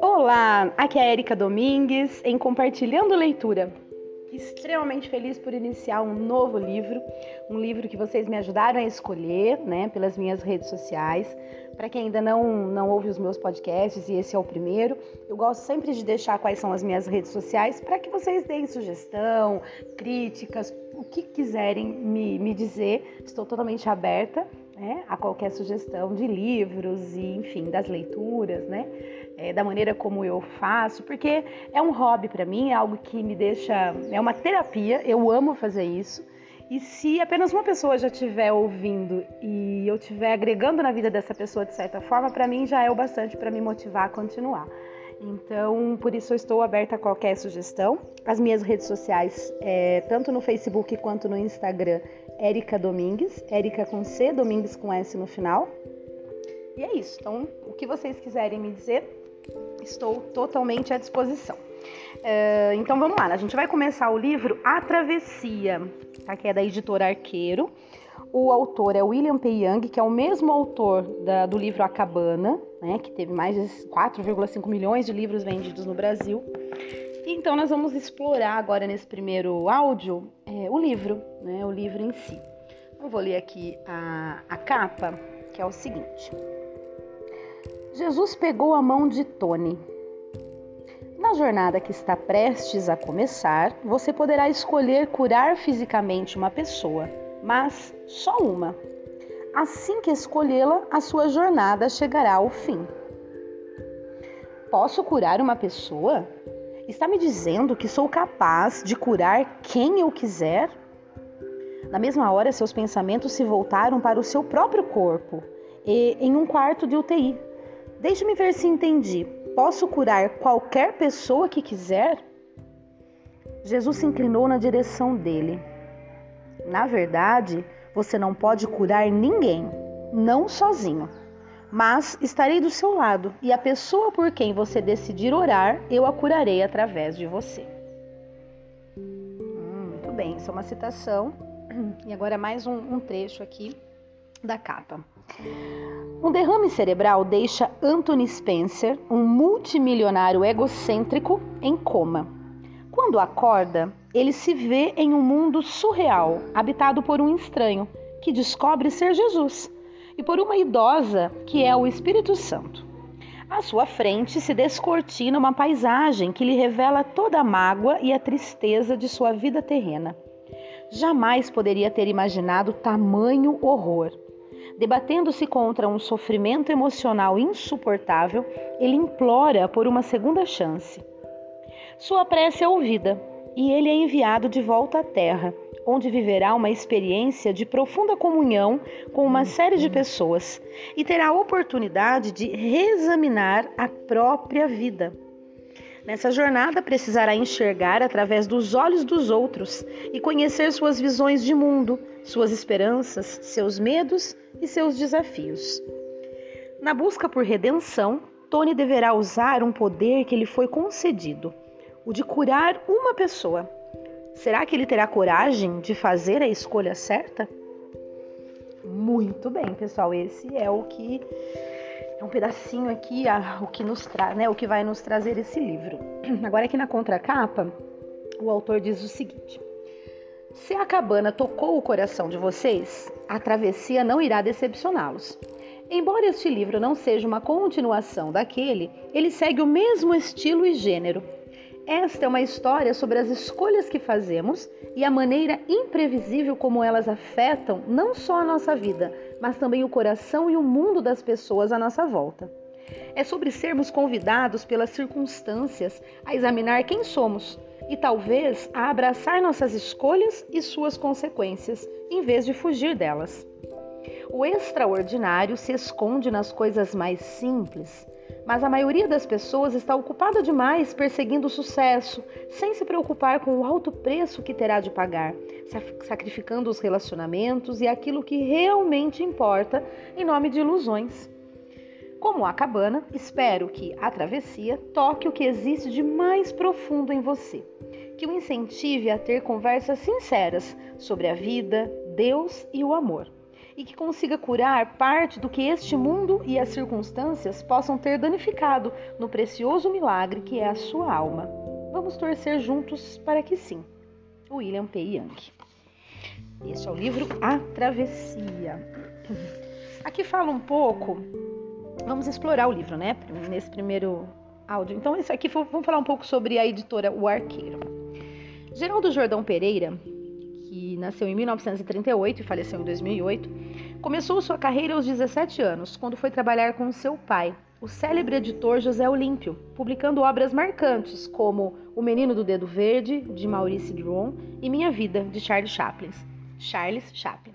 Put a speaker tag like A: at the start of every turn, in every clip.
A: Olá, aqui é a Erika Domingues em Compartilhando Leitura. Extremamente feliz por iniciar um novo livro, um livro que vocês me ajudaram a escolher, né, pelas minhas redes sociais. Para quem ainda não, não ouve os meus podcasts e esse é o primeiro, eu gosto sempre de deixar quais são as minhas redes sociais para que vocês deem sugestão, críticas, o que quiserem me, me dizer. Estou totalmente aberta né, a qualquer sugestão de livros e, enfim, das leituras, né? é, da maneira como eu faço, porque é um hobby para mim, é algo que me deixa, é uma terapia, eu amo fazer isso. E se apenas uma pessoa já estiver ouvindo e eu estiver agregando na vida dessa pessoa de certa forma, para mim já é o bastante para me motivar a continuar. Então, por isso eu estou aberta a qualquer sugestão. As minhas redes sociais, é, tanto no Facebook quanto no Instagram, Érica Domingues, Érica com C, Domingues com S no final. E é isso. Então, o que vocês quiserem me dizer, estou totalmente à disposição. Uh, então vamos lá, a gente vai começar o livro A Travessia, tá? que é da editora Arqueiro. O autor é William P. Young, que é o mesmo autor da, do livro A Cabana, né, que teve mais de 4,5 milhões de livros vendidos no Brasil. Então nós vamos explorar agora nesse primeiro áudio é, o livro, né, o livro em si. Eu vou ler aqui a, a capa, que é o seguinte. Jesus pegou a mão de Tony. Na jornada que está prestes a começar, você poderá escolher curar fisicamente uma pessoa, mas só uma. Assim que escolhê-la, a sua jornada chegará ao fim. Posso curar uma pessoa? Está me dizendo que sou capaz de curar quem eu quiser? Na mesma hora, seus pensamentos se voltaram para o seu próprio corpo e em um quarto de UTI. Deixe-me ver se entendi. Posso curar qualquer pessoa que quiser? Jesus se inclinou na direção dele. Na verdade, você não pode curar ninguém, não sozinho. Mas estarei do seu lado e a pessoa por quem você decidir orar, eu a curarei através de você. Hum, muito bem, isso é uma citação. E agora mais um, um trecho aqui da capa. Um derrame cerebral deixa Anthony Spencer, um multimilionário egocêntrico, em coma. Quando acorda, ele se vê em um mundo surreal, habitado por um estranho, que descobre ser Jesus, e por uma idosa, que é o Espírito Santo. À sua frente se descortina uma paisagem que lhe revela toda a mágoa e a tristeza de sua vida terrena. Jamais poderia ter imaginado tamanho horror Debatendo-se contra um sofrimento emocional insuportável, ele implora por uma segunda chance. Sua prece é ouvida e ele é enviado de volta à Terra, onde viverá uma experiência de profunda comunhão com uma série de pessoas e terá a oportunidade de reexaminar a própria vida. Nessa jornada, precisará enxergar através dos olhos dos outros e conhecer suas visões de mundo, suas esperanças, seus medos e seus desafios. Na busca por redenção, Tony deverá usar um poder que lhe foi concedido, o de curar uma pessoa. Será que ele terá coragem de fazer a escolha certa? Muito bem, pessoal, esse é o que é um pedacinho aqui, a, o que nos traz, né, o que vai nos trazer esse livro. Agora aqui na contracapa, o autor diz o seguinte: Se a cabana tocou o coração de vocês, a travessia não irá decepcioná-los. Embora este livro não seja uma continuação daquele, ele segue o mesmo estilo e gênero. Esta é uma história sobre as escolhas que fazemos e a maneira imprevisível como elas afetam não só a nossa vida, mas também o coração e o mundo das pessoas à nossa volta. É sobre sermos convidados pelas circunstâncias a examinar quem somos e talvez a abraçar nossas escolhas e suas consequências, em vez de fugir delas. O extraordinário se esconde nas coisas mais simples, mas a maioria das pessoas está ocupada demais perseguindo o sucesso, sem se preocupar com o alto preço que terá de pagar, sacrificando os relacionamentos e aquilo que realmente importa em nome de ilusões. Como a cabana, espero que a travessia toque o que existe de mais profundo em você, que o incentive a ter conversas sinceras sobre a vida, Deus e o amor, e que consiga curar parte do que este mundo e as circunstâncias possam ter danificado no precioso milagre que é a sua alma. Vamos torcer juntos para que sim. William P. Young. Este é o livro A Travessia. Aqui fala um pouco, vamos explorar o livro, né? Nesse primeiro áudio. Então, isso aqui vamos falar um pouco sobre a editora O Arqueiro. Geraldo Jordão Pereira, que nasceu em 1938 e faleceu em 2008, começou sua carreira aos 17 anos, quando foi trabalhar com seu pai, o célebre editor José Olímpio, publicando obras marcantes como O Menino do Dedo Verde, de Maurice Druon, e Minha Vida, de Charles Chaplin. Charles Chaplin.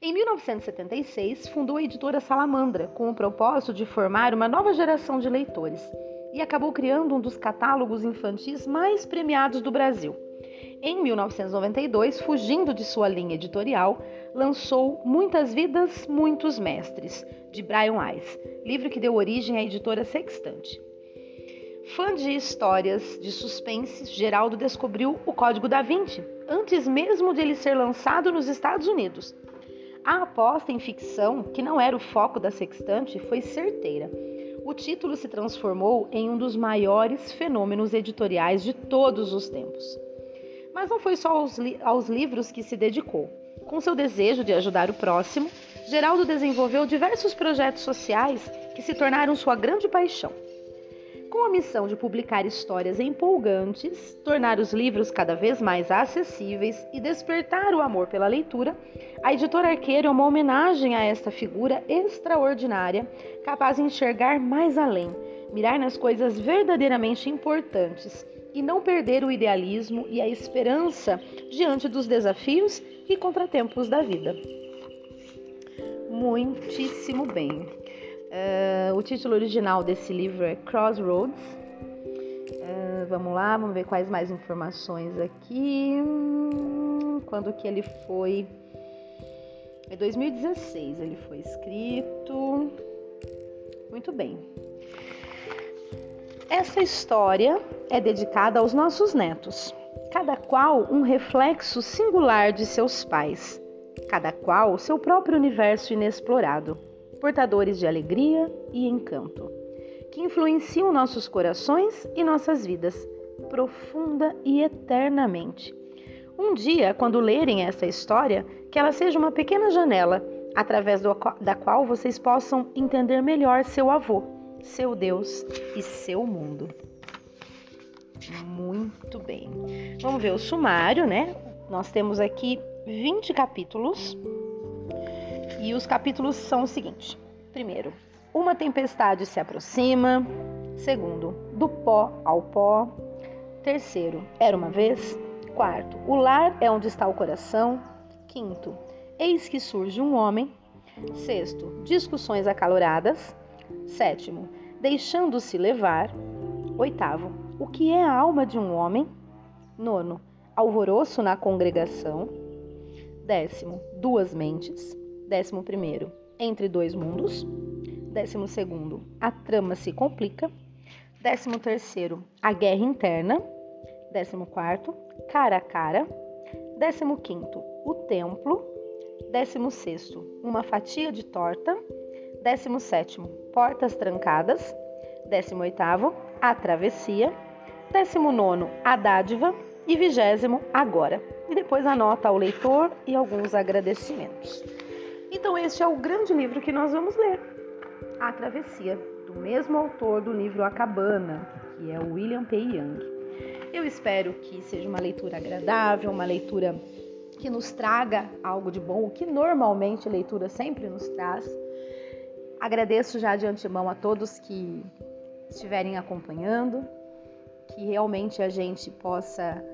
A: Em 1976, fundou a editora Salamandra, com o propósito de formar uma nova geração de leitores, e acabou criando um dos catálogos infantis mais premiados do Brasil. Em 1992, fugindo de sua linha editorial, lançou Muitas Vidas, Muitos Mestres, de Brian Weiss, livro que deu origem à editora Sextante. Fã de histórias de suspense, Geraldo descobriu o Código da Vinci, antes mesmo de ele ser lançado nos Estados Unidos. A aposta em ficção, que não era o foco da Sextante, foi certeira. O título se transformou em um dos maiores fenômenos editoriais de todos os tempos. Mas não foi só aos, li aos livros que se dedicou. Com seu desejo de ajudar o próximo, Geraldo desenvolveu diversos projetos sociais que se tornaram sua grande paixão. Com a missão de publicar histórias empolgantes, tornar os livros cada vez mais acessíveis e despertar o amor pela leitura, a editora Arqueiro é uma homenagem a esta figura extraordinária, capaz de enxergar mais além, mirar nas coisas verdadeiramente importantes e não perder o idealismo e a esperança diante dos desafios e contratempos da vida. Muitíssimo bem. Uh, o título original desse livro é Crossroads. Uh, vamos lá, vamos ver quais mais informações aqui. Quando que ele foi? É 2016 ele foi escrito. Muito bem. Essa história é dedicada aos nossos netos, cada qual um reflexo singular de seus pais, cada qual seu próprio universo inexplorado portadores de alegria e encanto, que influenciam nossos corações e nossas vidas, profunda e eternamente. Um dia, quando lerem essa história, que ela seja uma pequena janela através do, da qual vocês possam entender melhor seu avô, seu Deus e seu mundo. Muito bem. Vamos ver o sumário, né? Nós temos aqui 20 capítulos e os capítulos são o seguinte: primeiro, uma tempestade se aproxima. Segundo, do pó ao pó. Terceiro, era uma vez. Quarto, o lar é onde está o coração. Quinto, eis que surge um homem. Sexto, discussões acaloradas. Sétimo, deixando-se levar. Oitavo, o que é a alma de um homem? Nono, alvoroço na congregação. Décimo, duas mentes. Décimo primeiro, entre dois mundos. Décimo segundo, a trama se complica. Décimo terceiro, a guerra interna. Décimo quarto, cara a cara. Décimo quinto, o templo. Décimo sexto, uma fatia de torta. Décimo sétimo, portas trancadas. Décimo oitavo, a travessia. Décimo nono, a dádiva. E vigésimo, agora. E depois anota ao leitor e alguns agradecimentos. Então, este é o grande livro que nós vamos ler, A Travessia, do mesmo autor do livro A Cabana, que é William P. Young. Eu espero que seja uma leitura agradável, uma leitura que nos traga algo de bom, o que normalmente a leitura sempre nos traz. Agradeço já de antemão a todos que estiverem acompanhando, que realmente a gente possa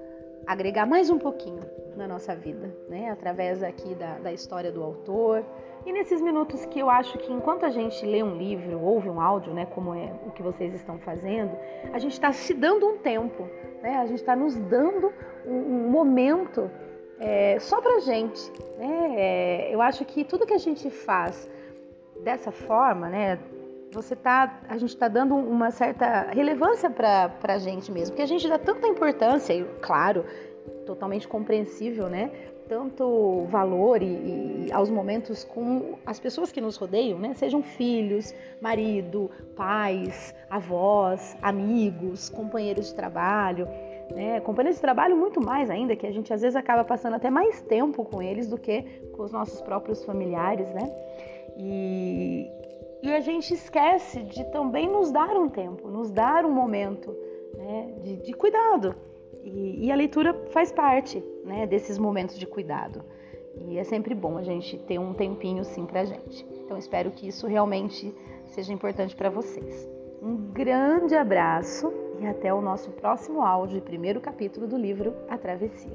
A: agregar mais um pouquinho na nossa vida, né? Através aqui da, da história do autor. E nesses minutos que eu acho que enquanto a gente lê um livro, ouve um áudio, né, como é o que vocês estão fazendo, a gente está se dando um tempo, né? A gente está nos dando um, um momento é, só para gente, né? É, eu acho que tudo que a gente faz dessa forma, né, você tá, a gente está dando uma certa relevância para a gente mesmo, porque a gente dá tanta importância, e claro, totalmente compreensível, né? tanto valor e, e, aos momentos com as pessoas que nos rodeiam, né? Sejam filhos, marido, pais, avós, amigos, companheiros de trabalho, né? Companheiros de trabalho muito mais ainda, que a gente às vezes acaba passando até mais tempo com eles do que com os nossos próprios familiares, né? E, e a gente esquece de também nos dar um tempo, nos dar um momento né? de, de cuidado. E, e, a leitura faz parte né, desses momentos de cuidado. E é sempre bom a gente ter um tempinho sim pra gente. Então espero que isso realmente seja importante para vocês. Um grande abraço e até o nosso próximo áudio e primeiro capítulo do livro A Travessia.